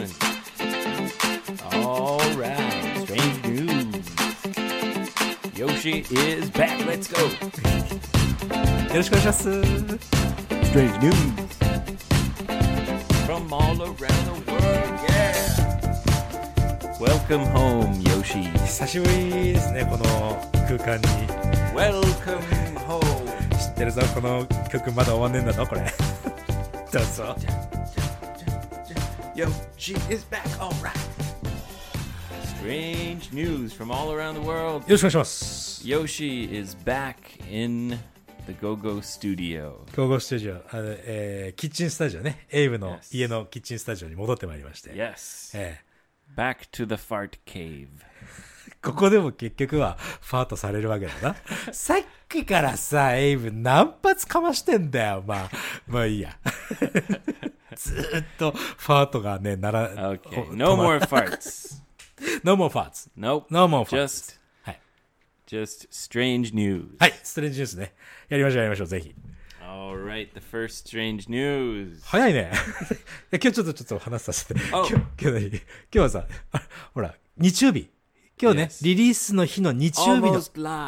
Rolling. All right. Strange news. Yoshi is back. Let's go. よろしくお願いします。Strange news. From all around the world. Yeah. Welcome home, Yoshi. 久しぶりですね、この空間に。Welcome home. 知ってるぞ、この曲まだ終わんねえんだぞ、これ。どうぞ。Yoshi is back. All right. Strange news from all around the world. よろしくお願いします。 Yoshi is back in the Go Go Studio. 競合スタジオ、あのえーキッチンスタジオね、エイブの Yes. 家のキッチンスタジオに戻ってまいりまして。 Yes. え Back to the fart cave. ーここでも結局はファートされるわけだな。さっきからさ、エイブ何発かましてんだよ。まあ、まあいいや。ずーっとファートがね、なら、Okay. ほ No more farts. No more farts. Nope. No more farts. Just はい。just strange news. はい、ストレンジニュースね。やりましょう、やりましょう、ぜひ。All right, the first strange news. 早いね。今日ちょっとちょっと話させて。今 Oh. 日、今日何今日はさ、あほら、日曜日。今日ね.リリースの日の日曜日の.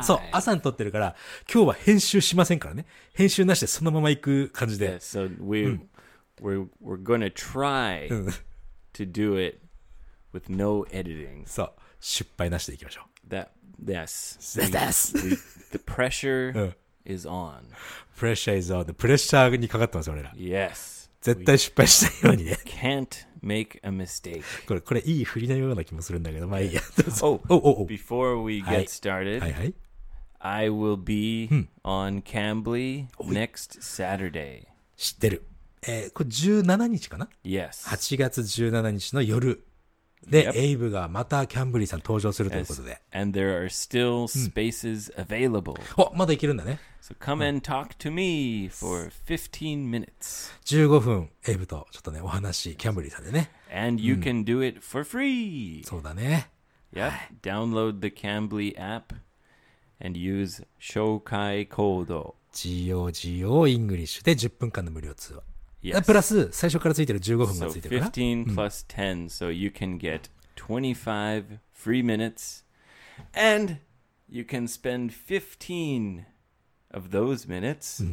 そう、朝に撮ってるから、今日は編集しませんからね。編集なしでそのまま行く感じで so we we're we're going to try to do it with no editing. そう、失敗なしで行きましょ That yes. Yes. The pressure Uh. is on. う。プレッシャーイズオンで、プレッシャーにかかってますよ、俺ら。Yes. 絶対失敗しないようにね。Can't make a mistake. これ、これいい振りのような気もするんだけど、まあいいや。Oh, おおお before we get started, はいはい。I will be on Cambly next Saturday. 知ってる。えーこれ17日かな Yes. 8月17日の夜で.エイブがまたキャンブリーさん登場するということで。And there are still spaces available. お、まだいけるんだね。So come and talk to me for 15 minutes. 15分、エイブとちょっとね、お話、キャンブリーさんでね。And you can do it for free. そうだね。Yep. Download the Cambly app and use Shokai Code. GOGO イングリッシュで10分間の無料通話。Yes. プラス、最初からついてる15分 So がついてるから。15 plus 10, so you can get 25 free minutes, and you can spend 15 of those minutes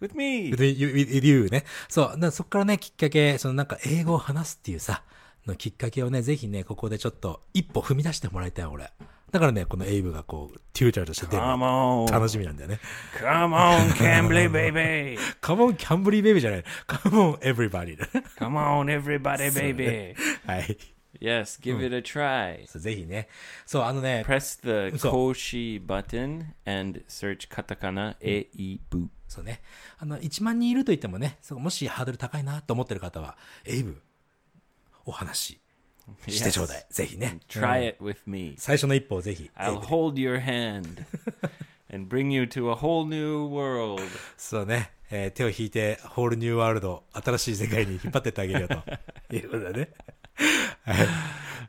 with me. with you, with you ね。そう。なそこからね、きっかけ、そのなんか英語を話すっていうさ、のきっかけをね、ぜひね、ここでちょっと一歩踏み出してもらいたい、俺。だからね、このエイブがこう、テューターとして出る楽しみなんだよね。come on, Cambly baby. Come on, キャンブリーベイビーじゃない。Come on, everybody. Come on, everybody, baby. はい。Yes, give it a try. ぜひね。そう、あのね、Press the Koshi button and search katakana eibu. そうね。あの、1万人いると言ってもね、もしハードル高いなと思ってる方は、エイブ、お話ししてちょうだい。ぜひね。Try it with me. 最初の一歩をぜひ。I'll hold your hand and bring you to a whole new world. そうね。えー手を引いて、ホールニューワールド、新しい世界に引っ張ってってあげるよと。いうことだね。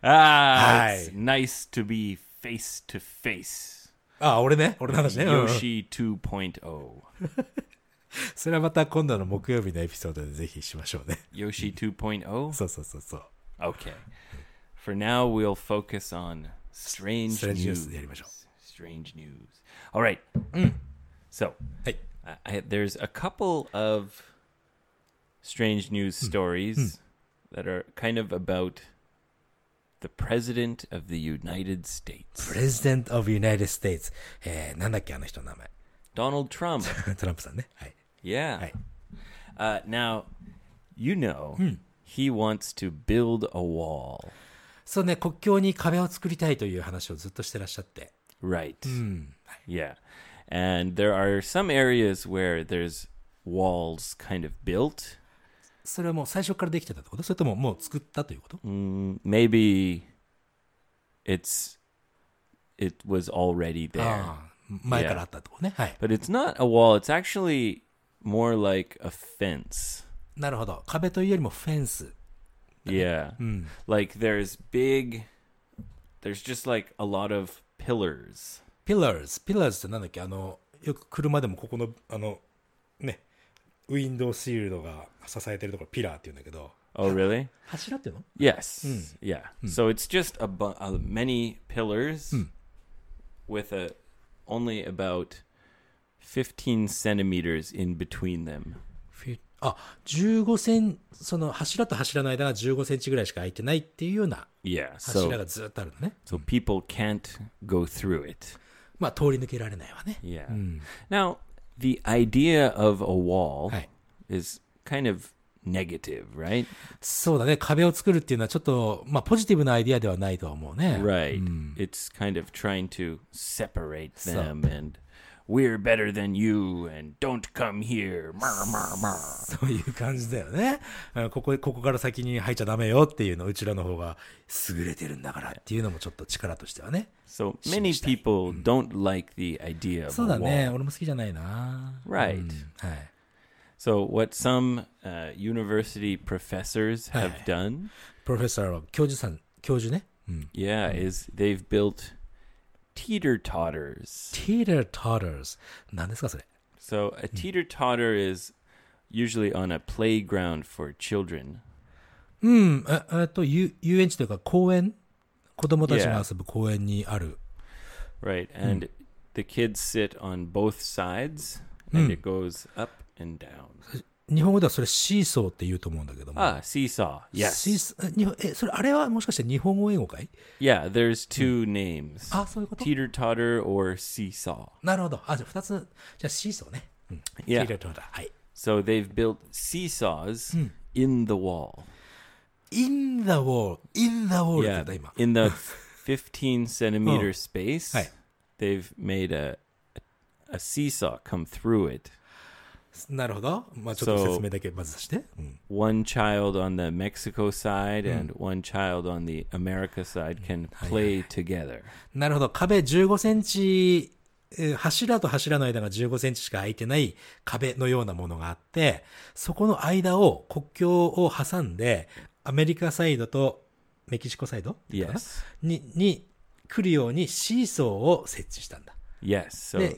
Ah, Hi. it's nice to be face to face. あ、俺ね。俺の話ね。Yoshi 2.0. それはまた今度の木曜日のエピソードでぜひしましょうね。Yoshi 2.0? そうそうそうそう。Okay. For now, we'll focus on strange Strange news news. やりましょう。 Strange news. All right. So, はい。 I, I, there's a couple of strange news stories that are kind of about the president of the United States, President of United States。えー、なんだっけ、あの人の名前。 Donald Trump. トランプさんね。はい。 Yeah. Right. Uh, now, you know, he wants to build a wall. そうね、国境に壁を作りたいという話をずっとしてらっしゃって。Right. Yeah. And there are some areas where there's walls kind of built. それはもう最初からできてたってことそれとももう作ったということ Mm, maybe it's it was already there. ああ、前からあったってことね。はい。But it's not a wall. It's actually more like a fence. なるほど。壁というよりもフェンス。Yeah. Like there's big there's just like a lot of pillars. pillars。pillars ってなんだっけあの、よく車でもここの、あの、ね、ウィンドウシールドが支えてるところ、ピラーって言うんだけど、 Oh, really? 柱っていうの Yes. Yeah. So it's just a bu- uh, many pillars with a only about 15 centimeters in between them. フィ あ、15センその柱と柱の間が15センチぐらいしか空いてないっていうような Yeah. 柱 So がずっとあるのね。so people can't go through it. まあ、通り抜けられないわね。Yeah. Now, the idea of a wall はい。is kind of negative, right? そうだね。壁を作るっていうのはちょっと、まあ、ポジティブなアイディアではないとは思うね。Right. It's kind of trying to separate them and we're better than you and don't come here. そういう感じだよね。うんここ、ここから先に入っちゃダメよっていうの、うちらの方が優れてるんだからっていうのもちょっと力としてはね。So many people don't like the idea of そうだね。俺も好きじゃないな。Right. はい。So what some uh, university professors have done, プロフェッサーは教授さん、教授ね。うん。yeah, is they've built teeter totters. teeter totters。何ですかそれ。 So a teeter totter is usually on a playground for children. うん。え、えっと、遊遊園地というか公園子供たちが遊ぶ公園にある。 Right. And the kids sit on both sides and Hmm. it goes up and down. 日本語ではそれシーソーって言うと思うんだけども。 Ah, seesaw. シー Yes. ソーえ日本え、それ、あれはもしかして日本語英語かい Yeah, there's two names. あ、そういうこと Teeter totter or seesaw. なるほど。あ、じゃあ二つ。じゃあシーソーね。うん。 Yeah. ティートーター。はい。 So they've built seesaws in the wall. in the wall, in the wall って言 Yeah. った今。 In the 15 centimeter Oh. space, Hi. they've made a a seesaw come through it. なるほど。まあちょっと説明だけまずして。うん。One child on the Mexico side and one child on the America side can play together. なるほど。壁15センチ、えー柱と柱の間が15センチしか空いてない壁のようなものがあって、そこの間を国境を挟んで、アメリカサイドとメキシコサイド Yes. に、に来るようにシーソーを設置したんだ。Yes. So で、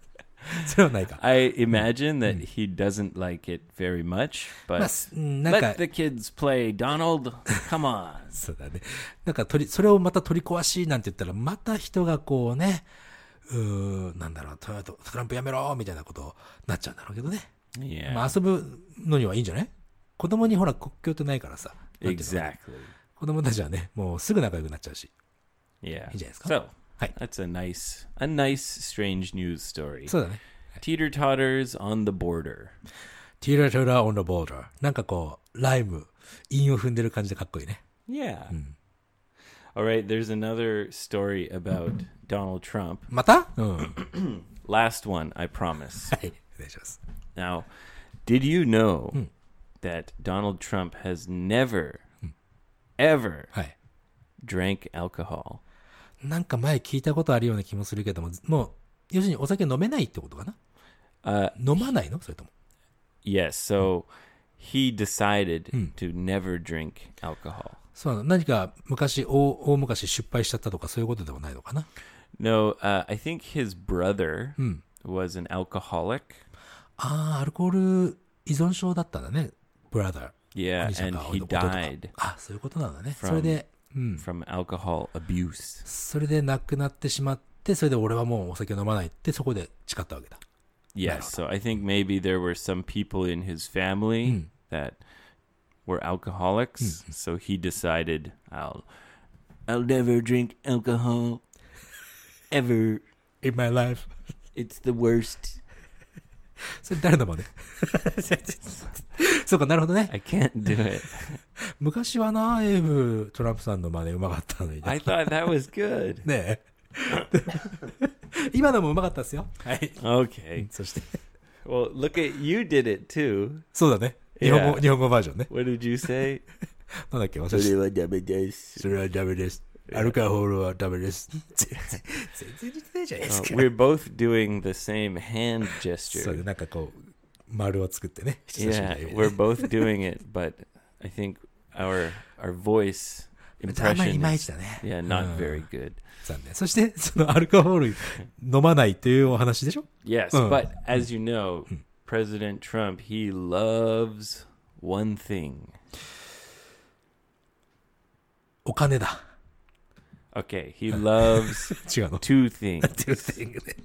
それはないか。I imagine that he doesn't like it very much, まあ but なんか let、the kids play. Donald, come on. そうだね。なんか取り、それをまた取り壊しなんて言ったら、また人がこうね、うーなんだろう、トラトランプやめろみたいなことになっちゃうんだろうけどね。Yeah, まあ遊ぶのにはいいんじゃない？子供にほら国境ってないからさ。なんていうの？Exactly. 子供たちはね、もうすぐ仲良くなっちゃうし。Yeah. He just- So Hi. that's a nice, a nice, strange news story. そうだね。 Teeter totters on the border. ティーラトラ on the border. なんかこう、ライム、韻を踏んでる感じでかっこいいね。 Yeah. All right. There's another story about Donald Trump. またうん。はい。 Last one, I promise. お願いします。 Now, did you know that Donald Trump has never, ever はい。 drank alcohol? なんか前聞いたことあるような気もするけども、もう、要するにお酒飲めないってことかな？Uh, 飲まないの？それとも。yes. So he decided to never drink alcohol. そうなの何か昔、大大昔失敗しちゃったとかそういうことでもないのかな？No, uh, I think his brother was an alcoholic. ああ、アルコール依存症だったんだね。ブラザー。Yeah, and が he died あ、そういうことなんだね。それで、うん。from alcohol abuse. それで亡くなってしまって、それで俺はもうお酒飲まないってそこで誓ったわけだ。 Yes, so I think maybe there were some people in his family that were alcoholics. So he decided, I'll, I'll never drink alcohol ever. In my life. It's the worst. それ誰の真似？そうか、なるほどね。I can't do it. 昔はな、エイブ・トランプさんの真似うまかったのにね。I thought that was good. ねえ。今のもうまかったですよ。はい。Okay. そして、Well, look at you did it too. そうだね。日本語.日本語バージョンね。What did you say? なんだっけ？忘れちゃったはダメです。それはダメです。アルカホールはダメです。全然、全然似てないじゃないですか。 we're both doing the same hand そう gesture. なんかこう、丸を作ってね。人差し Yeah, 指で we're both doing it, but I think our our voice あんまりい impression まい is ちだね。 yeah う not ん very good. 残念。そして、そのアルカホール飲まないというお話でしょ Yes, Uh. but as you know, President Trump he loves one thing. お金だ。 Okay, he loves 違うの。 two things. っていう点がね。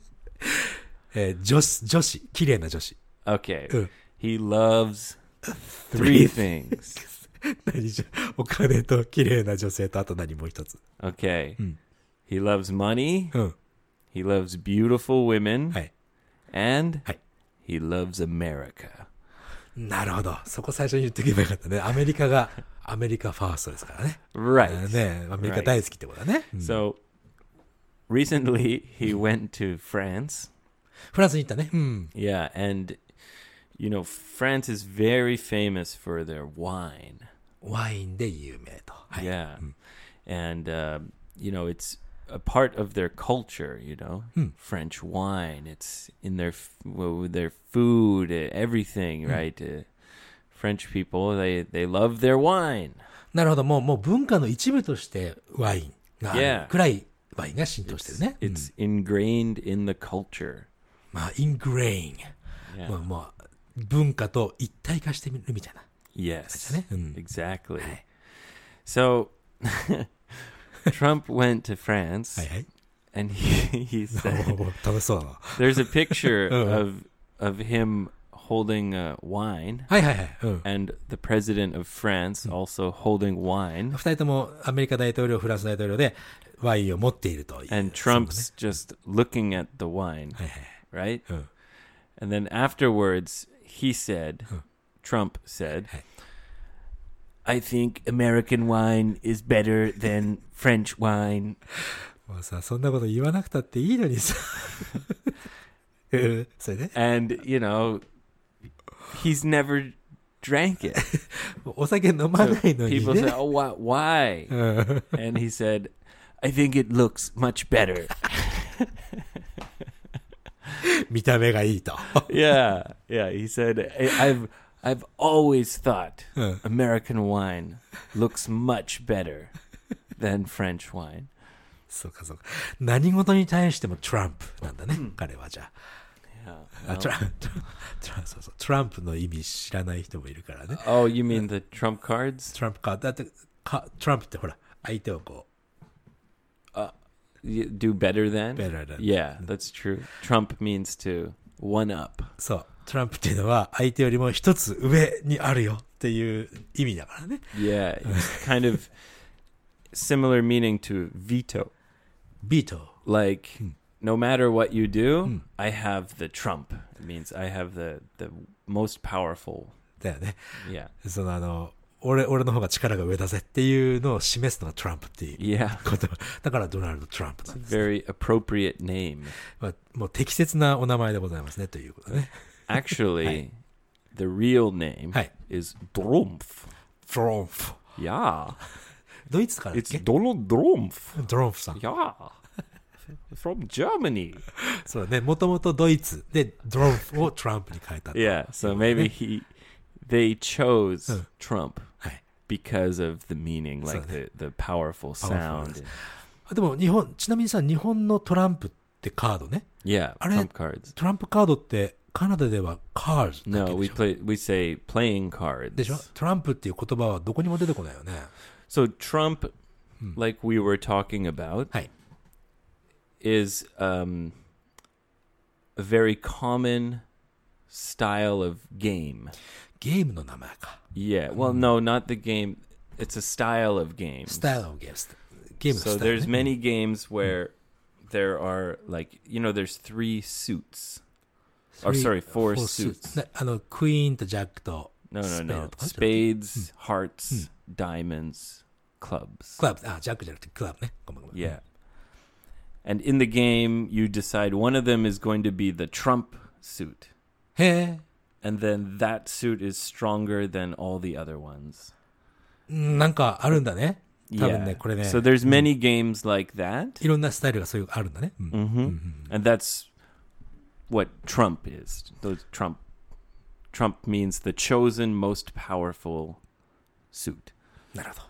えー女子、女子、綺麗な女子。 Okay, Uh. he loves three things. 何じゃ、お金と綺麗な女性とあと何もう一つ。 Okay, Mm. he loves money. うん。 He loves beautiful women, はい。 and Hi. he loves America. なるほど。そこ最初に言っておけばよかったね。アメリカが、 アメリカファーストですからね。 Right. ねアメリカ大好きってことだね。うん So recently he went to France. フランスに行ったね。うん。 Yeah, and you know France is very famous for their wine. ワインで有名と。はい。 Yeah, and uh, you know it's a part of their culture. You know, French wine. It's in their f- well, with their food, uh, everything. Right. Uh, French people they they love their wine. なるほど。もう、もう文化の一部としてワインがある Yeah. くらいワインが浸透してるね。うん It's ingrained in the culture. まあ、イングレイン。 Yeah. もう、もう文化と一体化してみるみたいな。 Yes,ね。うん。 exactly. はい。 So Trump went to France はいはい。 and he, he お said ー楽しそうだな。 there's a picture Uh. of of him holding uh, wine はいはいはい。うん。 and the president of France also holding wine 二人ともアメリカ大統領、フランス大統領でワインを持っているという。 and そうだね Trump's just looking at the wine, はいはい。 right? うん。 And then afterwards he said Trump said Hey. I think American wine is better than French wine. もうさ、そんなこと言わなくたっていいのにさ。うんそれで、 And, you know, he's never drank it. お酒飲ま So ないのに people ね say, "Oh, why?" why? うん And he said, "I think it looks much better." 見た目がいいと。 yeah, yeah. He said, I- "I've I've always thought Uh. American wine looks much better than French wine." そうかそうか。何事に対してもトランプなんだね、彼はじゃ Yeah. あ。 あトランプ、トランそうそうトランプの意味知らない人もいるからね。 Oh, you mean the trump cards? トランプか。だってか、トランプってほら、相手をこ You do better than? Better than. Yeah, that's true. Trump means to one up. う、そう、トランプっていうのは相手よりも一つ上にあるよっていう意味だからね。 Yeah, it's kind of similar meaning to veto. ビート。 Like, no matter what you do, I have the trump. It means I have the the most powerful. だよね。 Yeah, そのあの、俺、俺の方が力が上だぜっていうのを示すのがトランプっていう yeah. こと。だからドナルド・トランプなんです。 Very appropriate name. まあ、もう適切なお名前でございますねということね。 Actually, the real name Hi. is Drumpf. トランプ。 Yeah, ドイツからだっ it's け Donald Drumpf. トランプさん。 Yeah, From Germany. そうだね。もともとドイツでドランプをトランプに変えたと。Yeah, so maybe he they chose. Trump はい。because of the meaning, like the, the powerful sound. あでも日本、ちなみにさ、日本のトランプってカードね。Yeah, Are they- trump cards. トランプカードってカナダではカーズだ No, け we play we say playing cards. でしょトランプっていう言葉はどこにも出てこないよね。So Trump, like we were talking about, はい。is um, a very common style of game. ゲームの名前か。 Yeah, well, no, not the game. It's a style of game. スタイルのゲームス。ゲームの So スタイル、 there's ね。 many games where there are like you know there's three suits. Or sorry, four suits. ねあの、クイーンとジャックと No, ス no, ペード no. とか Spades, hearts, diamonds, clubs. クラブ、あ、ジャックじゃなくてクラブね。ごめんごめん Yeah. And in the game, you decide one of them is going to be the trump suit. へえ。 And then that suit is stronger than all the other ones. うんなんかあるんだね。 多分 Yeah. ね、これね、 So there's many games like that. いろんなスタイルがそういうあるんだね。うん hmm And that's what Trump is. Those Trump Trump means the chosen most powerful suit. なるほど。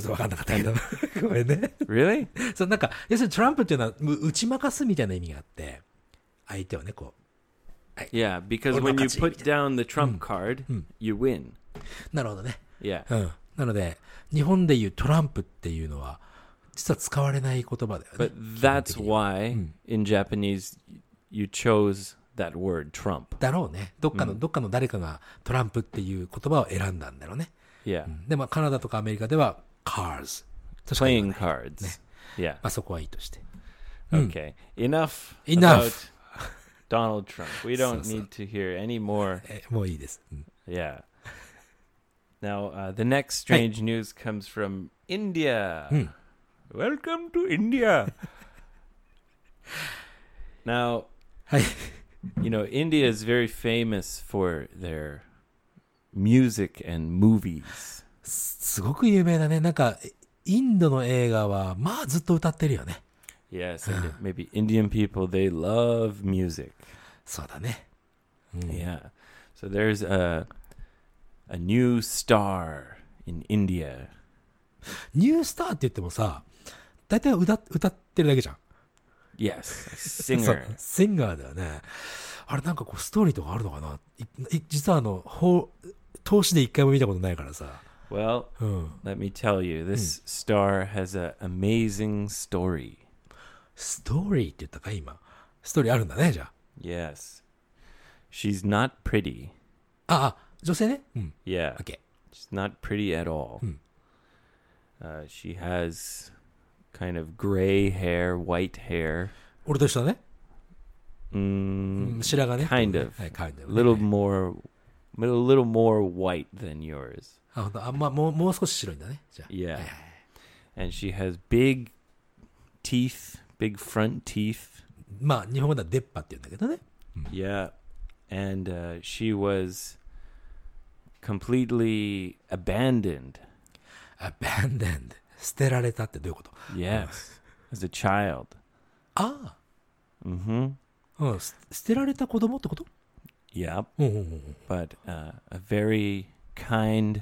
ちょっとわかんなかったけど。ごめんね。Really? そう、なんか、要するにトランプっていうのは、む打ち負かすみたいな意味があって、相手をね、こ Yeah, because when you put down the trump card, you win. う。なるほどね。Yeah. うん。なので、日本でいうトランプっていうのは、実は使われない言葉だよね But。that's why in Japanese you chose that word trump. だろうね。どっかの、どっかの誰かがトランプっていう言葉を選んだんだろうね。Yeah. で、まあ、カナダとかアメリカでは、cars。としか言わ Playing ない cards. Yeah. まあ、そこはいいとして。 Okay. Enough, Enough. about Donald Trump. We don't So- so- need to hear any more. え、もういいです。うん Yeah. Now, uh, the next strange news comes from India. Hmm. Welcome to India. now, はい。 you know, India is very famous for their music and movies. すごく有名だね。なんか、インドの映画は、まあずっと歌ってるよね。Yes, and maybe Indian people they love music. そうだね。Yeah. So there's a a new star in India. ニュースターって言ってもさ、大体歌歌ってるだけじゃん。Yes, singer. シンガーだよね。あれなんかこうストーリーとかあるのかな？実はあの、投資で一回も見たことないからさ。Well, うん。 let me tell you, this star has an amazing story. ストーリーって言ったか今。ストーリーあるんだね、じゃ Yes. She's not pretty. あ。あ、あ、女性ね。うん。 Yeah. オッケ She's not pretty at all. Hmm. Uh, she has kind of gray hair, white hair. ー。俺と一緒だね。 Mm, 白髪ね。 kind of. はい、kind of ね。 little more, a little more white than yours. あ、ほんと。あんま、もう、もう少し白いんだね。じゃあ。 Yeah. はいはい And she has big teeth, big front teeth. まあ、日本語では出っ歯って言うんだけどね。 Yeah. And uh, she was completely abandoned. abandoned 捨てられたってどういうこと Yes. As a child. あ Mm-hmm. あ、うん、す捨てられた子供ってこと Yep. うんうんうん But uh, a very kind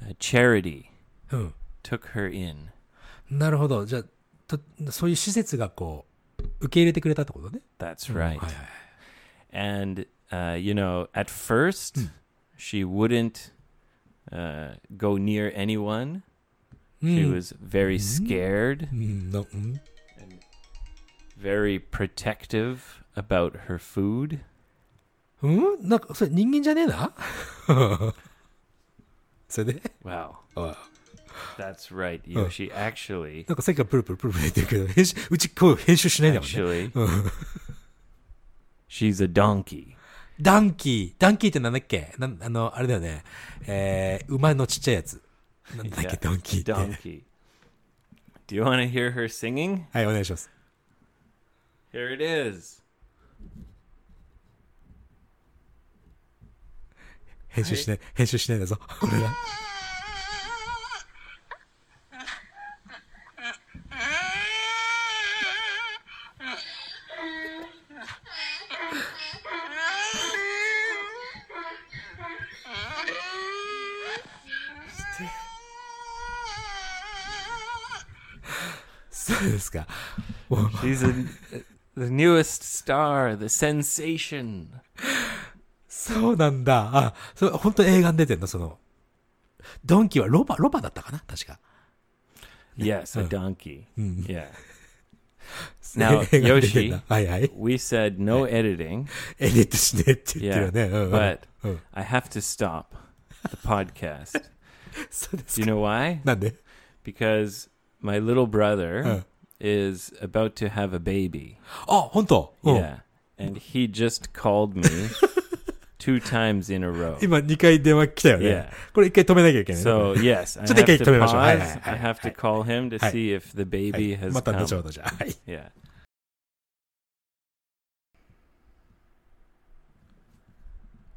uh, charity うん。 took her in. なるほど。じゃあ、とそういう施設がこう、受け入れてくれたってことね。 That's うん right. はいはいはい。 And, uh, you know, at first, she wouldn't uh, go near anyone. う She ん was very scared, うんのうん、 very protective about her food. うんなんか、それ人間じゃねえな それで Wow, あ that's right. You know, she actually, なんかさっきからプルプルプルプル言ってるけど、編集、うち今日編集しないんだもんね。 actually, she's a donkey. ダンキー。ダンキーってなんだっけなんあの、あれだよね。えー、馬のちっちゃいやつ。なんだっけ、 Yeah, ドンキーって。 Donkey. Do you want to hear her singing? はい、お願いします。 Here it is. 編集しない、編集しないんだぞ。これが。そうですか。もう She's a, the newest star, the sensation. そうなんだ。あ、それ本当映画に出てんのその。ドンキはロバ、ロバだったかな確か。 Yes, a donkey. Mm. Yeah. Now, 映画に出てん Yoshi, だはいはい。 we said no editing. エディットしねえって言って Yeah, るよね。うんうん but うん。 I have to stop the podcast. そうで Do す you か。 know why? なんで Because my little brother Uh. is about to have a baby. あ、本当うん Yeah. And he just called me two times in a row. 今2回電話来たよね Yeah.。これ1回止めなきゃいけないね。 So, yes, I ちょっと一 have 回 to 止めましょう。はいはい pause. はい I have to call him to はい see if the は baby い has また後 come. ほどじゃあ。はい。 Yeah.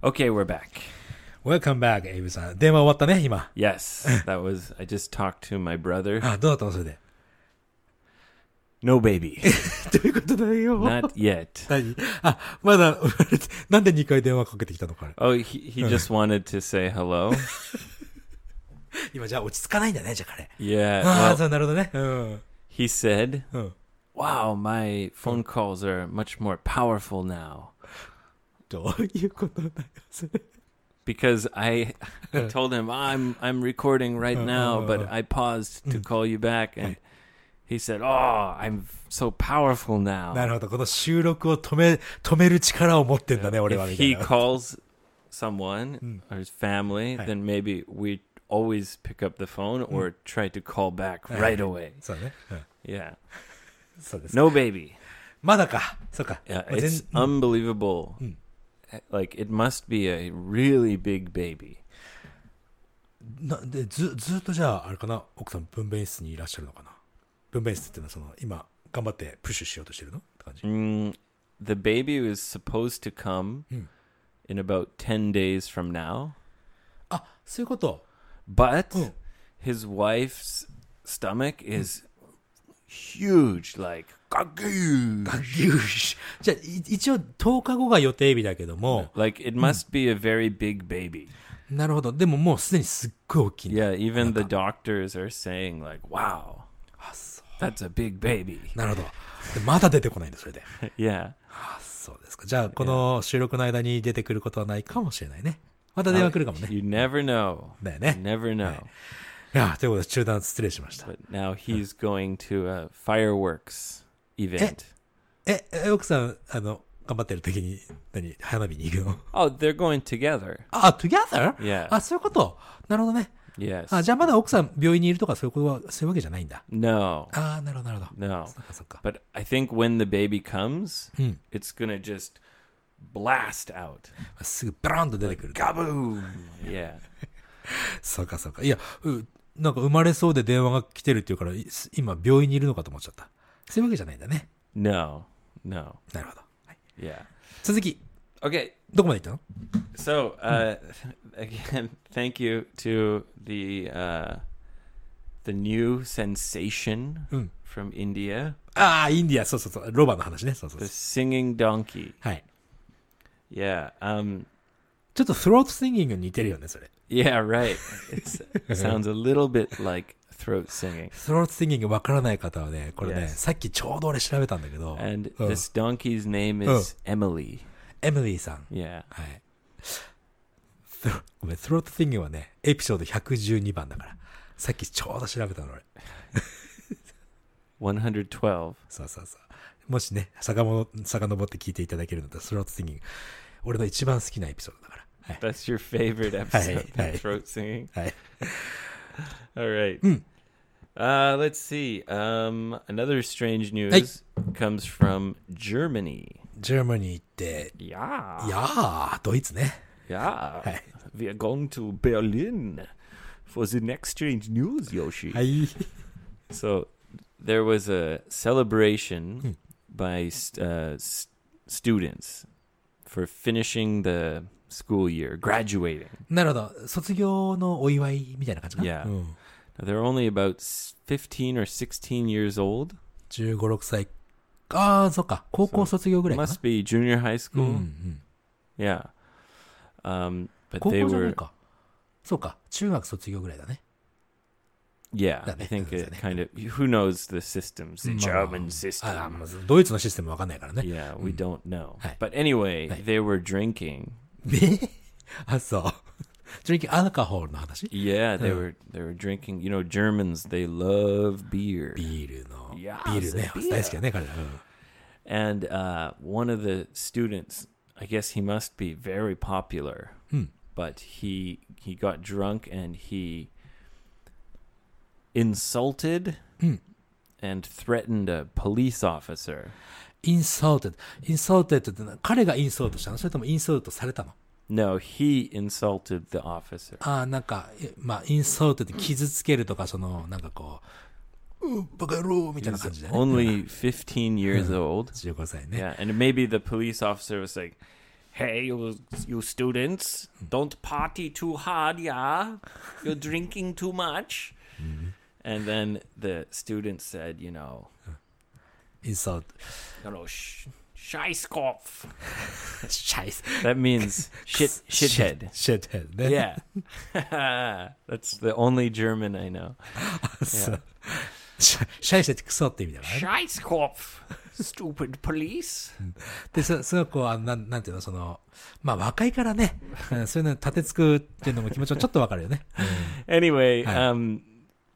Okay, we're back. Welcome back, エイブさん。電話終わったね、今。 Yes, that was. I just talked to my brother. あ、どうだったのそれで。 No baby, どういうことだよ。 not yet. 何あ、まだ、なんで2回電話かけてきたのかね。 Oh, he he just wanted to say hello. 今じゃあ落ち着かないんだね、じゃあ彼。 Yeah. ああ、 Well, そう、なるほどね。うん。 he said, うん。 "Wow, my phone calls are much more powerful now." どういうことだよ、それ。 because I told him I'm I'm recording right Uh, now, uh, but uh. I paused to call you back, and he said, "Oh, I'm so powerful な now." るほど。この収録を止め、止める力を持ってんだね、俺は、 If みたい he な。 calls someone Mm. or his family, Right. then maybe we always pick up the phone or try to call back Right. right away. そうね。うん Yeah, そうです。 no baby. まだか。そうか。 Yeah, まあ全 it's unbelievable. Mm. Like it must be a really big baby. なでずずっとじゃああれかな奥さん分娩室にいらっしゃるのかな 分娩室っていうのはその今頑張ってプッシュしようとしてるのって感じ、 Mm, the baby was supposed to come Mm. in about 10 days from now, あそういうこと but Mm. his wife's stomach is huge, like gagoo. ガギューシじゃあい一応10日後が予定日だけども、 Like it must be a very big baby. なるほどでももうすでにすっごい大きいんだ Yeah, even the doctors are saying like, "Wow, あそう That's a big baby." なるほどでまだ出てこないんだそれで yeah. あそうですかじゃあこの収録の間に出てくることはないかもしれないねまた電話来るかもね You never know. だよ You ね never know. いやということで中断失礼しました But now he's going to a fireworks event. ええ奥さんあの頑張ってる時に何花火に行くの？Oh, they're going together. あ together? Yeah. あそういうことなるほどね Yes. あ、じゃあまだ奥さん病院にいるとかそういうことは、そういうわけじゃないんだ。No. ああ、なるほど、なるほど。No. そっかそっか。But I think when the baby comes, うん。it's to just blast out. すぐバーンと出てくる。Kaboom. Yeah. そうかそうか。いや、うなんか生まれそうで電話が来てるっていうから、い今病院にいるのかと思っちゃった。そういうわけじゃないんだね。No. No. なるほど。はい、Yeah. 続き、Okay. どこまで行ったの So, uh, again, thank you to the uh, the new sensation Mm. from India, ああ、インディア、そうそうそう。ロバの話ね。そうそう the そう。 singing donkey. はい。 Yeah. Um. ちょっとスロートシンギングに似てるよね、それ。 Yeah. Right. It's, it sounds a little bit like throat singing. スロートシンギングわからない方はね、これね、 Yes. さっきちょうど俺調べたんだけど、 And うん this donkey's name is Emily. エミリーさん。Yeah. はい。ごめん、スロートシンギングはね、エピソード112番だから。さっきちょうど調べたの俺。112. そうそうそう。もしね、遡遡って聞いていただけるのと、スロートシンギング。俺の一番好きなエピソードだから。はい。That's your favorite episode. Throat singing. はい。All right. Mm. Uh, let's see. Um, another strange news comes from Germany. Germany 行って、いやー、いやー、ドイツね。Yeah. Hi. We are going to Berlin for the next strange news, Yoshi. Hi. So there was a celebration hmm. by uh, students for finishing the school year, graduating. なるほど。卒業のお祝いみたいな感じかな。Yeah.、うん、They're only about 15 or 16 years old. 15、6歳ああ、そっか。高校卒業ぐらいかな。Must be junior high うん school. うん。Yeah. Um, but 高 they 校じゃない were, か。そうか。中学卒業ぐらいだね。yeah, I think it kind of, who knows the systems, the まあ German system. あまずドイツのシステムわかんないからね。Yeah, we don't know. Hey. But anyway, Hey. they were drinking. であ、そう。ドリンキングアルコールの話 Yeah, they Uh. were they were drinking. You know, Germans they love beer. ビールの。ビいやールね。ビール大好きだね、彼ら。うん And uh, one of the students, I guess he must be very popular, Hmm. but he he got drunk and he insulted Hmm. and threatened a police officer. インサルテッド。インサルテッドってのは彼がインサルトしたのそれともインサルトされたの No, he insulted the officer. ああ、なんか、えまあ、インサルトって傷つけるとか、その、なんかこう、うん、バカ野郎みたいな感じでね。 Only 15 years old. 15歳ね。 Yeah, and maybe the police officer was like, Hey, you, you students, don't party too hard, yeah? You're drinking too much. And then the student said, you know, インサー ト。 you know, sh- Scheißkopf. シャイス。 That means shit, shithead. シェッヘッドね。 Yeah. That's the only German I know. そうシャシャイスってクソって意味だからね。 Scheißkopf. Stupid police. で、そ、その子は、なん、なんていうの、その、まあ若いからね、うんそういうの立てつくっていうのも気持ちはちょっとわかるよね。 Anyway, Hi. um,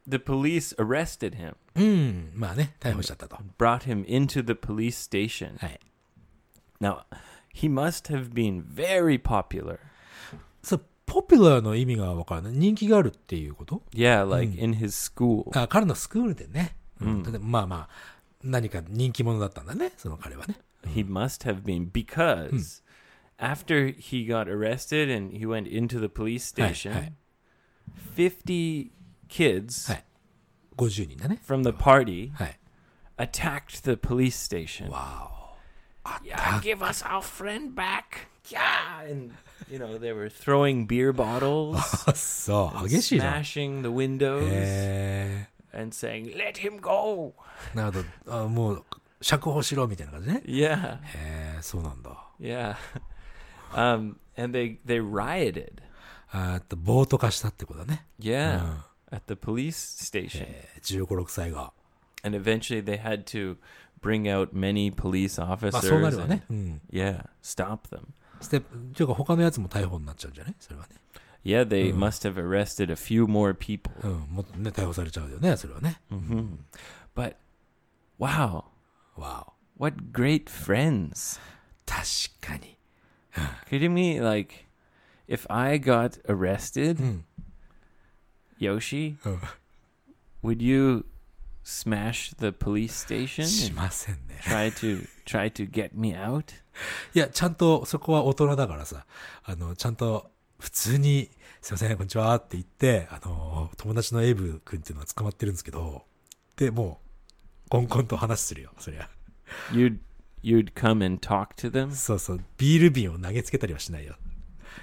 the police arrested him, うん、まあね、逮捕しちゃったと。 brought him into the police station. はい。 Now, he must have been very popular. そう、ポピュラーの意味がわからない。人気があるっていうこと Yeah, like in his school. あ、彼のスクールでね。うんでまあまあ、何か人気者だったんだね、その彼はね。 He must have been because after he got arrested and he went into the police Hi, station, hi. 50 kids はい。50人だね。 from the party はい。 attacked the police station. わ Yeah, give us our friend back. Yeah, and you know they were throwing beer bottles, お。そう、激しいな。 smashing the windows, へ and saying, "Let him go." ー。なるほど。あもう、釈放しろみたいな感じね。 Yeah, へー、そうなんだ。 yeah. Um, and they they rioted. あーっと、暴徒化したってことだね。 Yeah, Uh. at the police station, えー、15、6歳が。 and eventually they had to bring out many police まあ officers. そうなるわ and- ね。うん。 yeah, stop them. ステップ、っていうか他のやつも逮捕になっちゃうんじゃないそれはね。 Yeah, they Uh. must have arrested a few more people. うん。もっとね、逮捕されちゃうよね、それはね。 hmm But wow, わお。 what great friends! 確かに。 Kidding me? Like, if I got arrested, うん。 Yoshi, うん would you smash the police station しませんね。try to try to get me out? いや、ちゃんとそこは大人だからさ、あの、ちゃんと普通に、すいません、こんにちはって言って、あの、友達のエイブ君っていうのは捕まってるんですけど、で、もう、コンコンと話するよ、そりゃ。You'd you'd come and talk to them, そうそう、ビール瓶を投げつけたりはしないよ。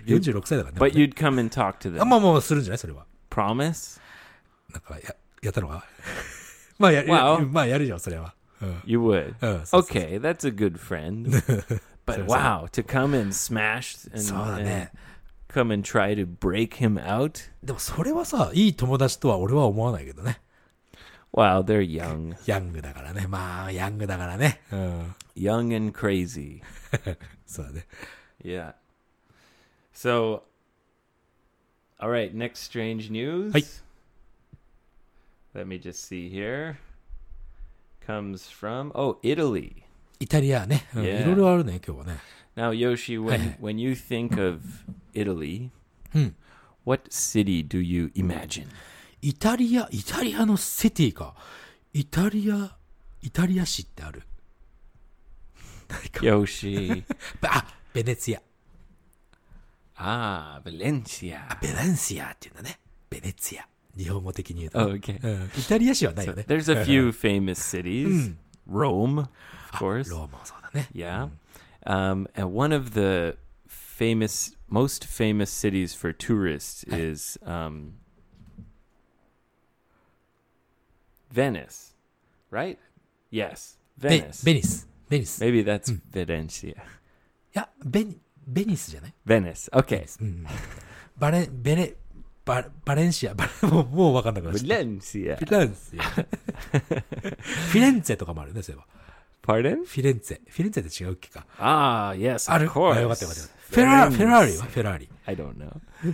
46歳だからね。but you'd come and talk to あ、them. まあもうするんじゃないそれは。Promise? なんか、や、やったのはまあや、や Wow. まあやるじゃん、それは。うん。 You would. うん、そうそうそう Okay, that's a good friend. But So- so- wow, to come and smash and, そうだ and ね。 come and try to break him out. でもそれはさ、いい友達とは俺は思わないけどね。 Wow, they're young, ヤングだからね。まあ、ヤングだからね。うん。 young and crazy. そうだね。 Yeah. So, all right, next strange news. Hi. Let me just see here. Comes from oh Italy. イタリアね。うん Yeah. いろいろあるね、今日はね。 Now Yoshi, when Hi. when you think of Italy, うん。 what city do you imagine? イタリア、イタリアのシティか。イタリア、イタリア市ってある。何か Yoshi. あ、ベネツィア。 ah, Valencia. ベレンシアっていうんだね。ベネツィア。 日本語的に言うと。 Oh, okay. うん。イタリア市はない So よね。 there's a few famous cities. Rome, of あ course. ローマもそうだね。 Yeah. Um, and one of the famous, most famous cities for tourists is um, Venice, right? Yes, ベ Venice. ベニス。ベニス。い Maybe that's Valencia. や、ベニ、ベニスじゃない Venice. Okay. うん。バレ、ベレ、 ババレンシア。バレ、もう、もうわかんなくなっちゃった。フィレンツェ。フィレンツェとかもあるね、そういえば。Pardon? フィレンツェ。フィレンツェって違うっけか？Ah, yes, ある？course. あよかったよかった。フェラ.フェラーリはフェラーリ。I don't know. フ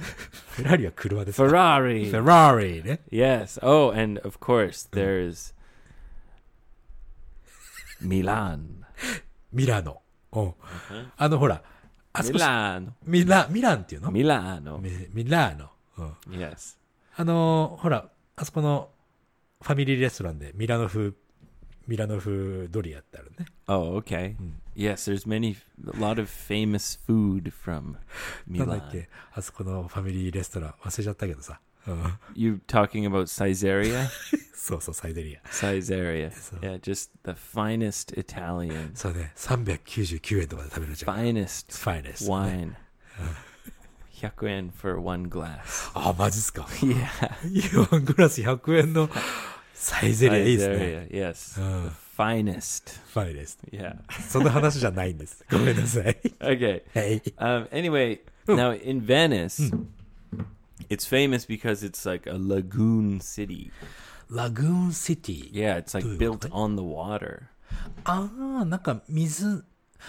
ェラーリは車ですか？フ Ferrari. ェラーリね。Yes. Oh, and of course, there's Milan. ミラノ。うん。あの、ほら、あそこし、Milano. ミラ、ミランっていうの？ミミラーノ。うん。Yes. あのーほら、あそこのファミリーレストランでミラノ風、ミラノ風ドリアってあるね。Oh, okay. Yes, there's many, a lot of famous food from なんだっ Milan. けあそこのファミリーレストラン忘れちゃったけどさ。うん。You talking about Caesarea? そうそう、サイゼリア。Caesarea. So- Yeah, just the finest Italian, そうね、399円とかで食べれちゃう。finest ファイです。wine. 100 yen for one glass. あ、マジっすか。 Yeah.ワングラス100円のサイゼリアいいですね。 Caesarea, yes. Uh. The finest. ファイです。 Yeah. その話じゃないんです。ごめんなさい。 Okay. はい。 Um, anyway, now in Venice, it's famous because it's like a lagoon city. ラグーンシティ。 Yeah, it's like Blue, built okay. on the water. ああ、なんか水、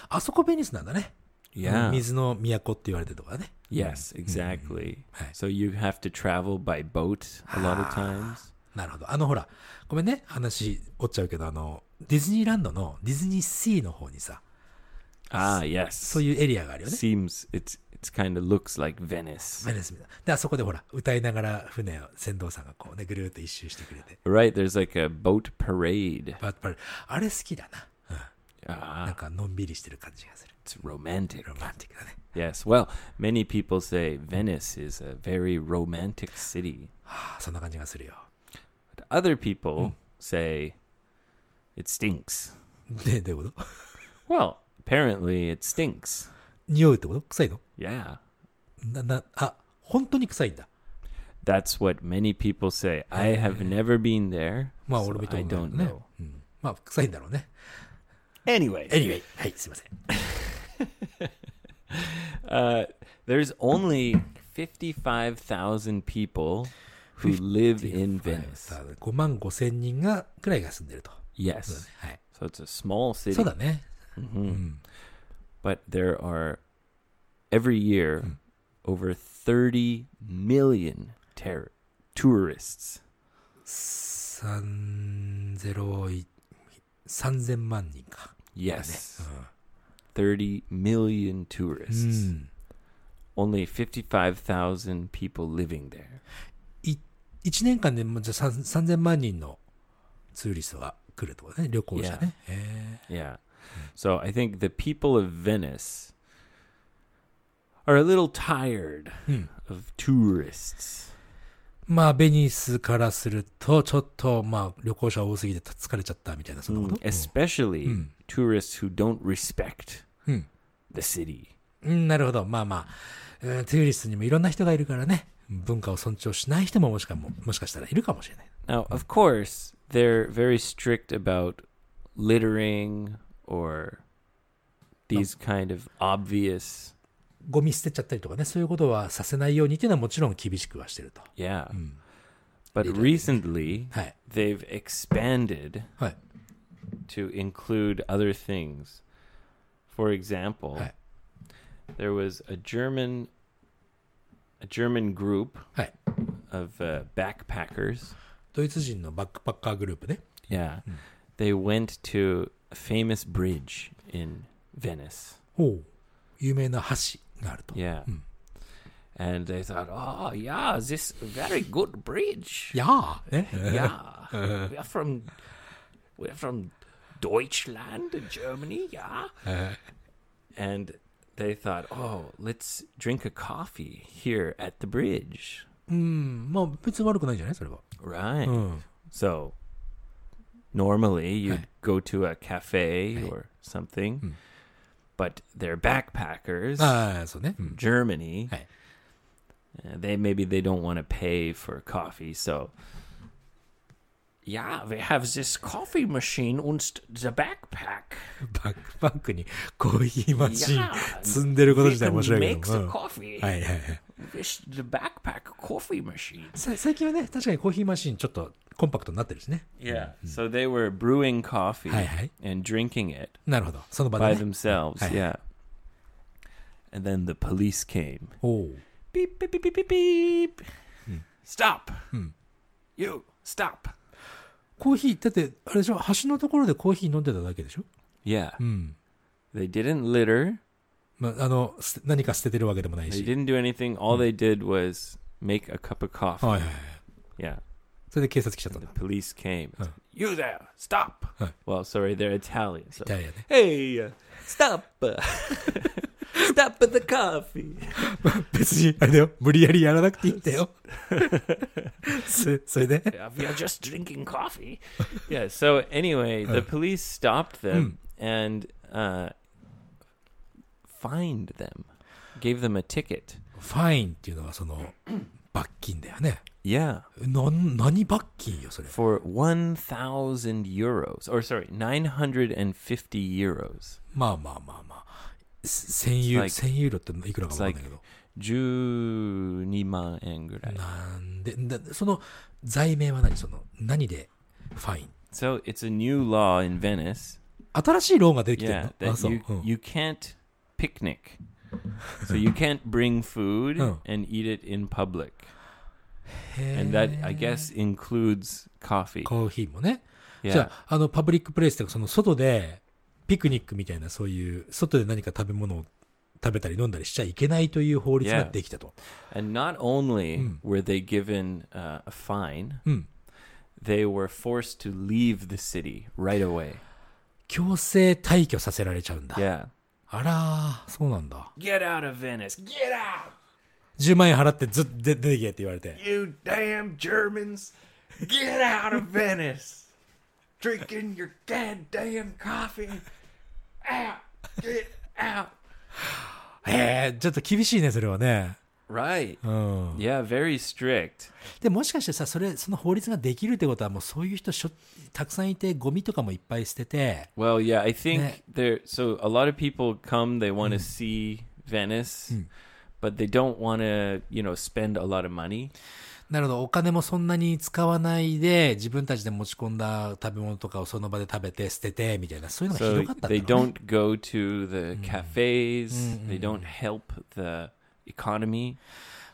あそこベニスなんだね。 Yeah. 水の都って言われてるとこだね。 Yes, exactly. Right. So you have to travel by boat a lot of times. なるほど。あのほら、ごめんね、話折っちゃうけど、あの、ディズニーランドのディズニーシーの方にさ、 Ah, yes. そういうエリアがあるよね。 Seems it's it's kind of looks like Venice. ベニスみたいな。で、あそこでほら、歌いながら船を船頭さんがこうね、ぐるーっと一周してくれて。 Right, there's like a boat parade. やっぱり、あれ好きだな。なん Ah, かのんびりしてる感じがする。 it's romantic. ロマンティックだね。 Yes. Well, many people say Venice is a very romantic city. はあ、そんな感じがするよ。 But other people say it stinks. で、どういうこと Well, apparently it stinks. 匂うってこと臭いの Yeah. な、な、あ、本当に臭いんだ。 That's what many people say. I have never been there. まあ、 so 俺も言 I ったこと don't ないけ know. どね。うん。まあ、臭いんだろうね。 Anyway, anyway、はい、すいません。 uh, there's only 55,000 people who live in Venice. 5万5千人が、くらいが住んでると。 Yes. はい。 So it's a small そ city. うだね。 Mhm. But there are, every year, over 30 million ter- tourists. 三ゼロい、3000万人か。 Yes. 30 million う tourists. ん。Only 55,000 people living there. い、1年間でじゃあ3 3000万人のツーリストが来るとかね、旅行者ね。へ Yeah. So I think the people of Venice are a little tired of tourists. まあ、ベニスからすると、ちょっと、まあ、旅行者多すぎて疲れちゃったみたいな、そんなこと Mm, especially Mm. tourists who don't respect うん。 the city. うん、なるほど。まあまあ、うんトゥーリストにもいろんな人がいるからね、文化を尊重しない人ももしかも、もしかしたらいるかもしれない。 Now, of course, they're very strict about littering or these kind of obvious. ゴミ捨てちゃったりとかね、そういうことはさせないようにっていうのはもちろん厳しくはしてると。 Yeah. うん。 But Littering. recently, はい。 they've expanded はい。 to include other things. For example, Right. there was a German a German group はい。 of uh, backpackers. ドイツ人のバックパッカーグループね。 Yeah. They went to a famous bridge in Venice. おう。有名な橋があると。 Yeah. Hmm. And they thought, "Oh, yeah, this very good bridge. やあね。 Yeah. we're from we're from Deutschland, Germany, yeah." え and they thought, "Oh, let's drink a coffee here at the bridge." ーうん。まあ、別に悪くないんじゃないそれは。 Right. うん。 So normally you'd Right. go to a cafe Right. or something, Hmm. but they're backpackers, ああ、そうね。うん。 Germany. Right. uh, they maybe they don't want to pay for coffee, so yeah, we have this coffee machine und the backpack. バックパックにコーヒーマシン Yeah, 積んでること we 自体 can 面白い make け the ど。うん coffee はいはいはい。 with the backpack coffee machine. さ最近はね、確かにコーヒーマシンちょっとコンパクトになってるしね。 Yeah. So they were brewing coffee はいはい。 and drinking it なるほど。その場 by で、ね。 themselves. Hi. Yeah. And then the police came. おう。 Beep, beep, beep, beep, beep, beep. Stop. Hmm. You, stop. コーヒー、だって、あれでしょ橋のところでコーヒー飲んでただけでしょ Yeah. うん。They didn't litter. まあ、あの、す何か捨ててるわけでもない They し。didn't do anything. All they did was make a cup of coffee. はいはいはい。Yeah. それで警察来ちゃったん The だ。police came. Huh. You there, stop. Huh. Well, sorry, they're Italian. So, hey, uh, stop. stop at the coffee. 別に、あれだよ。無理やりやらなくていいんだよ。そそれで、 If you're just drinking coffee. yeah. So anyway, the police stopped them and uh, fined them, gave them a ticket. ファインっていうのはその、罰金だよね。 Yeah, な、何罰金よ、それ。 for one thousand euros, or sorry, nine hundred and fifty euros. まあまあまあまあ。 1000ユーロ、It's 1000ユーロっていくらかわかんないけど。12万円ぐらい。なんで、だその、罪名は何その、何でファイン So it's a new law in Venice. 新しいローンができてる Yeah, のあ、that そう。you うん you can't picnic. so you can't bring food Oh. and eat it in public. And that I guess includes coffee. コーヒーもね。じ Yeah. ゃあ、あの、パブリックプレイスとか、その、外で、ピクニックみたいな、そういう、外で何か食べ物を食べたり飲んだりしちゃいけないという法律が Yeah. できたと。And not only were they given uh, a fine, うん。they were forced to leave the city right away. 強制退去させられちゃうんだ。Yeah. あらー、そうなんだ。Get out of Venice. Get out. 10万円払ってずっと出てけって言われて。You damn Germans. Get out of Venice. Drinking your goddamn coffee. え、ちょっと厳しいね、それはね。Right. うん。Yeah, very strict. でもしかしてさ、それ、その法律ができるってことは、もうそういう人しょ、たくさんいて、ゴミとかもいっぱい捨てて、Well, yeah, I think there. So a lot of people come. They want to see Venice, but they don't want to, you know, spend a lot of money. なるほど、お金もそんなに使わないで、自分たちで持ち込んだ食べ物とかをその場で食べて捨てて、みたいな、そういうのがひ So どかったんだろ they うね don't go to the cafes. They don't help the economy.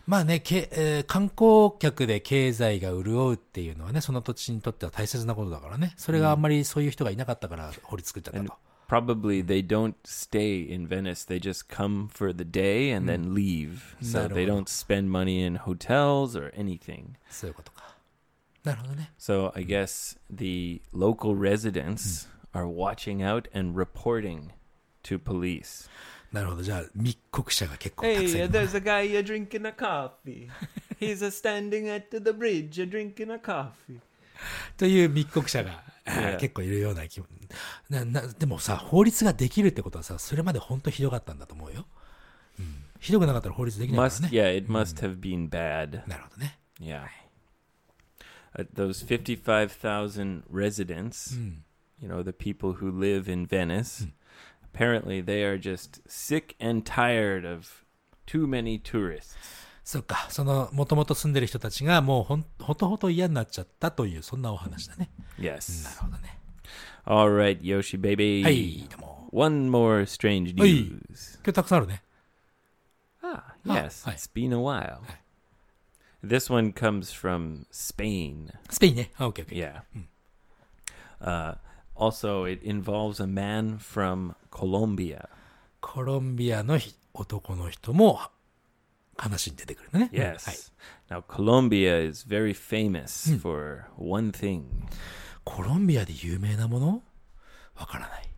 まあね、けえー観光客で経済が潤うっていうのはね、その土地にとっては大切なことだからね。それがあんまりそういう人がいなかったから法律作っちゃったと。probably they don't stay in Venice. They just come for the day and then leave. So they Naruhodo. don't spend money in hotels or anything. そういうことか。なるほどね。 So I guess the local residents are watching out and reporting to police. なるほど。じゃあ、密告者が結構たくさんいるのね a guy here drinking a coffee. He's a standing at the bridge drinking a coffee. という密告者が.結構いるような気分なな。でもさ、法律ができるってことはさ、それまで本当ひどかったんだと思うよ。うん、ひどくなかったら法律できないから Must ね。yeah, it must have been bad. なるほどね。Yeah. Uh, those 55,000 residents, you know, the people who live in Venice, apparently they are just sick and tired of too many tourists. そっか。その、もともと住んでる人たちがもうほん、ほとほと嫌になっちゃったという、そんなお話だね。な Yes. るほどね。All right, Yoshi baby. はい、どうも。One more strange news. 今日たくさんあるね。Ah, Ah, yes. hi. It's been a while. This one comes from Spain. スペインね。あ、オッケーオッケー。Yeah. Uh, also, it involves a man from Colombia. コロンビアのひ男の人も話に出てくるのね。 Yes. はい。 Now, Colombia is very famous for one thing. コロンビアで有名なものわからない。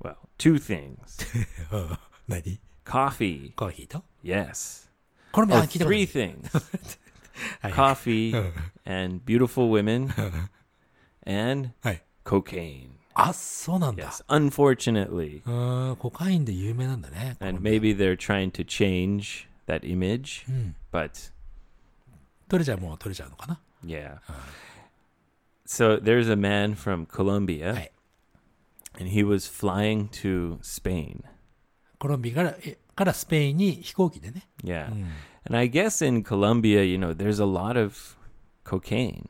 Well, two things 何 coffee. コーヒーと Yes. コロンビア Oh, 聞いたことな three い。 things はい coffee and beautiful women and はい。 cocaine. あ、そうなんだ。 Yes. Unfortunately. うーん、コカインで有名なんだね。 And maybe they're trying to change that image, うん。 but 取れちゃうもう取れちゃうのかな。 yeah. So there's a man from Colombia, Right. and he was flying to Spain. コロンビアからえからスペインに飛行機でね。 Yeah. うん And I guess in Colombia, you know, there's a lot of cocaine.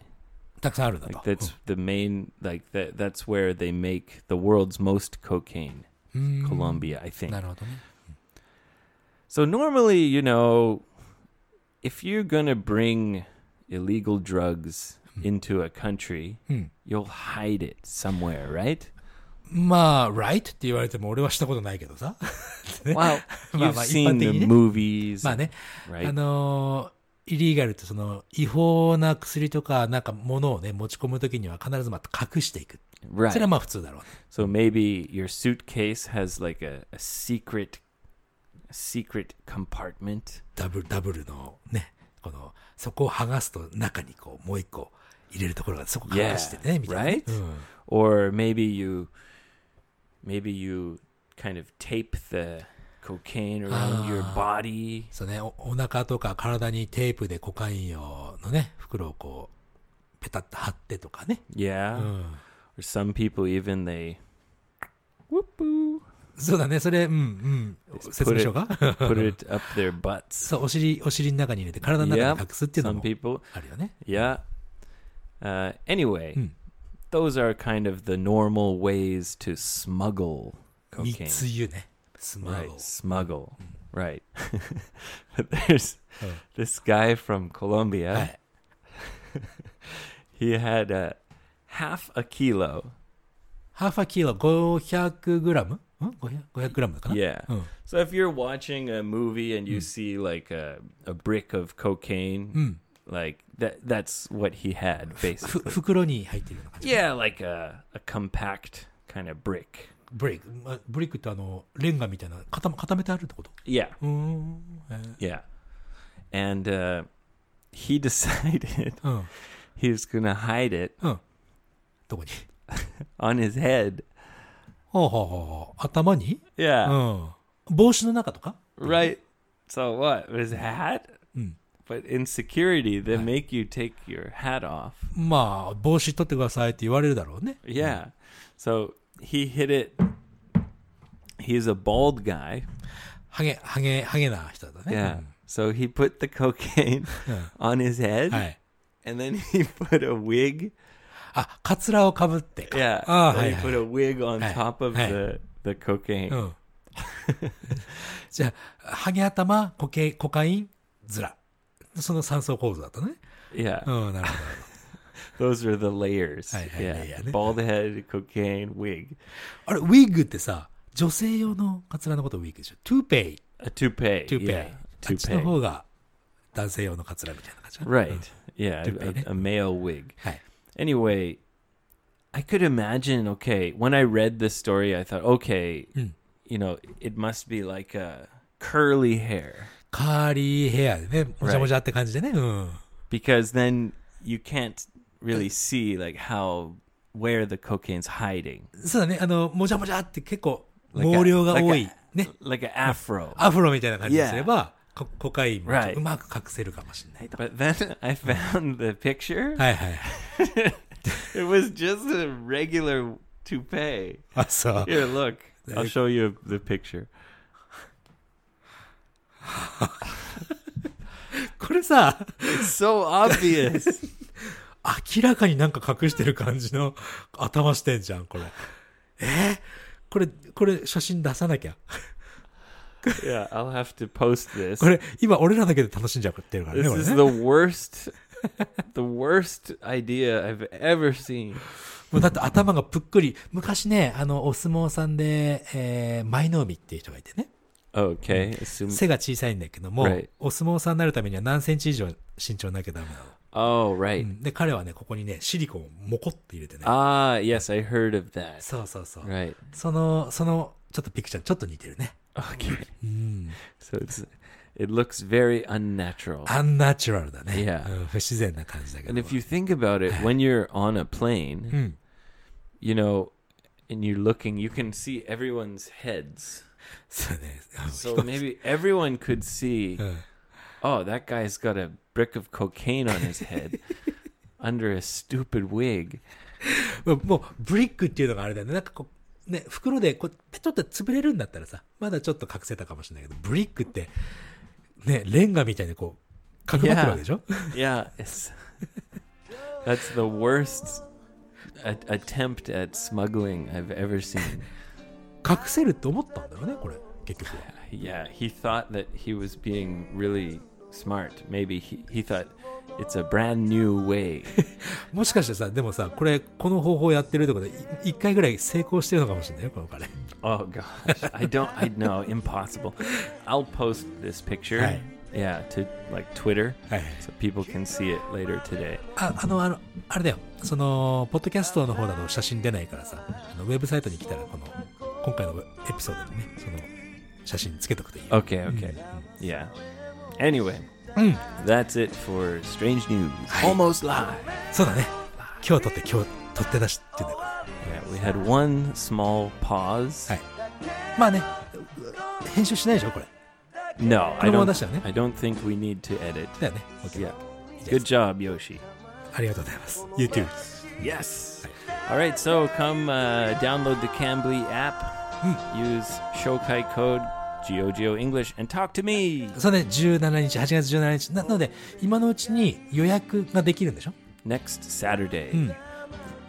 たくさんあるんだ Like と。 that's the main like that that's where they make the world's most cocaine. うん Colombia, I think. なるほどね。 So normally, you know, if you're going to bring illegal drugs into a country, うん。 you'll hide it somewhere, right? まあ、right って言われても俺はしたことないけどさ。ね Well, まあ you've まあ一般 seen 的 the にね movies, まあね、 right? あのーイリーガルってその違法な薬とかなんか物をね持ち込むときには必ずまた隠していく。それは right. まあ普通だろうね。 So maybe your suitcase has like a, a secret secret compartment. ダブル、ダブルのね、この、そこを剥がすと中にこう、もう一個入れるところがそこ隠してね、Yeah, みたいなね。right? うん。Or maybe you maybe you kind of tape the cocaine around your Ah. body. そうね、おお腹とか体にテープでコカイン用のね、袋をこう、ペタッと貼ってとかね。Yeah. うん。Or some people even they whoop boo そうだね、それ、うん、うん。説明しようか put it up their butts. そう、お尻、お尻の中に入れて体の中に隠すっていうの Some も people. あるよね。Yeah. Uh, anyway, Hmm. those are kind of the normal ways to smuggle 三 cocaine. つ湯ね。スマ Right, ホ。smuggle. Right. but there's Oh. this guy from は Colombia. い。He had uh, half a kilo. ハーファキロ500グラム ん ?500 500グラムかな Yeah. うん。 So if you're watching a movie and you see like a, a brick of cocaine, うん。 like that that's what he had ふ basically. 袋に入ってるような感じ。 yeah, like a, a compact kind of brick. ブレイク。まブレイクってあの、レンガみたいな、固め固めてあるってこと Yeah. うーん。えー Yeah. And uh, he decided うん。 he was going to hide it うん。どこに on his head. ほうほうほうほう。頭に Yeah. うん。帽子の中とか Right. So what? Was a hat? うん。 But in security, they make you take your hat off. まあ、帽子取ってくださいって言われるだろうね。 Yeah. So he hid it. He's a bald guy. ハゲ、ハゲ、ハゲな人だね。 Yeah. So he put the cocaine うん。うん on his head はい。 and then he put a wig. あ、カツラをかぶってか。Yeah. ああ、so はい he はい put a wig on top of the, the cocaine. うん。じゃあ、ハゲ頭、コケ、コカイン、ズラ。その三層構造だったね。Yeah. うん、なるほ Those are the layers. Hey, hey, yeah. hey, yeah. Bald head, cocaine, wig. ど。あれ、ウィッグってさ、女性用のカツラのことをウィッグでしょ。トゥーペイ。A toupee. トゥーペイ。Yeah. あっちの Toupee. 方が男性用のカツラみたいな感じ Right. Yeah. Toupee, A, a male wig. はい。Anyway, I could imagine, okay, when I read this story, I thought, okay, Mm. you know, it must be like a curly hair カーリーヘアでね、もじゃもじゃって感じでね。うん。 because then you can't really see like how where the cocaine's hiding. そうだね。あの、もじゃもじゃって結構、 Like a- 毛量が like 多 a- い。ね。 Like an afro. アフロみたいな感じにすれば、 ココカインも.うまく隠せるかもしれないと。But then I found the picture. はいはい。It was just a regular toupee. あ、そう。Here, look. I'll show you the picture. これさ、so obvious. 明らかになんか隠してる感じの頭してんじゃん、これ。えーこれ、これ写真出さなきゃ。yeah, I'll have to post this. これ、今俺らだけで楽しんじゃってるからね、This これ is ね。the worst, the worst idea I've ever seen. もうだって頭がぷっくり。昔ね、あの、お相撲さんで、えー、舞の海っていう人がいてね。Okay, assume. 背が小さいんだけども、Right. お相撲さんになるためには何センチ以上身長なきゃダメなの。Oh, う right. んで、彼はね、ここにね、シリコンをモコって入れてね。Ah, yes, I heard of that. そうそうそう。Right. その、その、ちょっとピクチャーちょっと似てるね。 Okay. うん。 So it's it looks very unnatural. アンナチュラルだね。 Yeah. うん不自然な感じだけど And も。 if you think about it, when you're on a plane, うん。 you know, and you're looking, you can see everyone's heads. そうね。 So maybe everyone could see, うん oh, that guy's got a brick of cocaine on his head under a stupid wig. もうもう、ブリックっていうのがあれだよね。なんかこう、 ね、袋でこう、ペトって潰れるんだったらさ、まだちょっと隠せたかもしれないけど、ブリックって、ね、レンガみたいにこう、かくまってるわけでしょ Yeah, it's that's the worst attempt at smuggling I've ever seen. 隠せるって思ったんだろうね、これ。結局は。Yeah, he thought that he was being really smart. Maybe he, he thought it's a brand new way. もしかしてさ、でもさ、これ、この方法やってるってことで、い一回ぐらい成功してるのかもしれないよ、この彼。Oh gosh, I don't. I know impossible. I'll post this picture. Right. Yeah, to like Twitter, はい。so people can see it later today. あ、あの、あの、あれだよ。その、ポッドキャストの方だと写真出ないからさ、あのウェブサイトに来たら、この、今回のエピソードにね、その、写真つけとくといいよ。Okay, okay. Yeah. Anyway, うん。 that's it for Strange News. Hi. Almost live. そうだね。今日撮って今日撮って出しっていうんだよ。 Yeah, we had one small pause. はい。まあね、編集しないでしょ、これ。 No, I このまま don't. 出したよね。 I don't think we need to edit. だよね。OK Yeah. Good job, Yoshi. ありがとうございます。YouTube。 Yes. All right, so come uh, download the Cambly app. Use Shokai code GeoGeo English and talk to me そうね、17日、8月17日。ななので、今のうちに予約ができるんでしょ next Saturday. うん。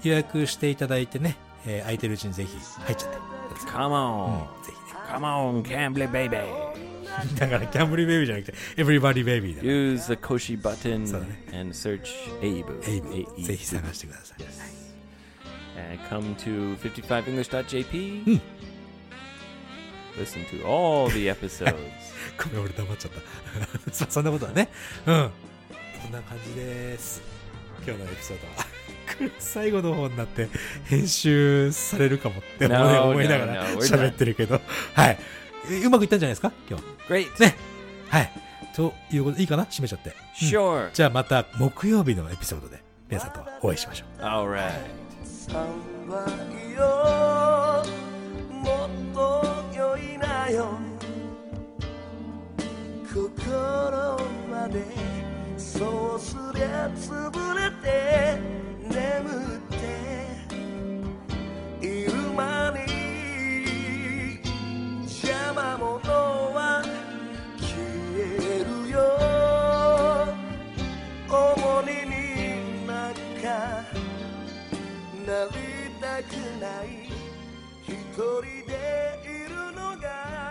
予約していただいてね、えー空いてるうちにぜひ入っちゃって。Come on. ぜひね。Come on, Cambly baby. だから、キャンブリーベイビーじゃなくて、エブリバディベイビーだ。Use the Koshi button Sorry. and search Abe. エイブ A-E-B. ぜひ探してください。And come to 55english.jp. Hmm. Listen to all the episodes. ごめん、俺黙っちゃった。そそんなことはね。うん。そんな感じです。今日のエピソードは。最後の方になって編集されるかもって思い No, 思いなが no, ら no, we're 喋ってるけど。はい。えうまくいったんじゃないですか？今日。Great. ね。はい。ということでいいかな？閉めちゃって。Sure. じゃあまた木曜日のエピソードで皆さんとお会いしましょう。All right. 3倍よもっとよ。心までそうすりゃ潰れて眠っている間に邪魔者は消えるよ。重荷になんかなりたくない。一人でいる。Yeah.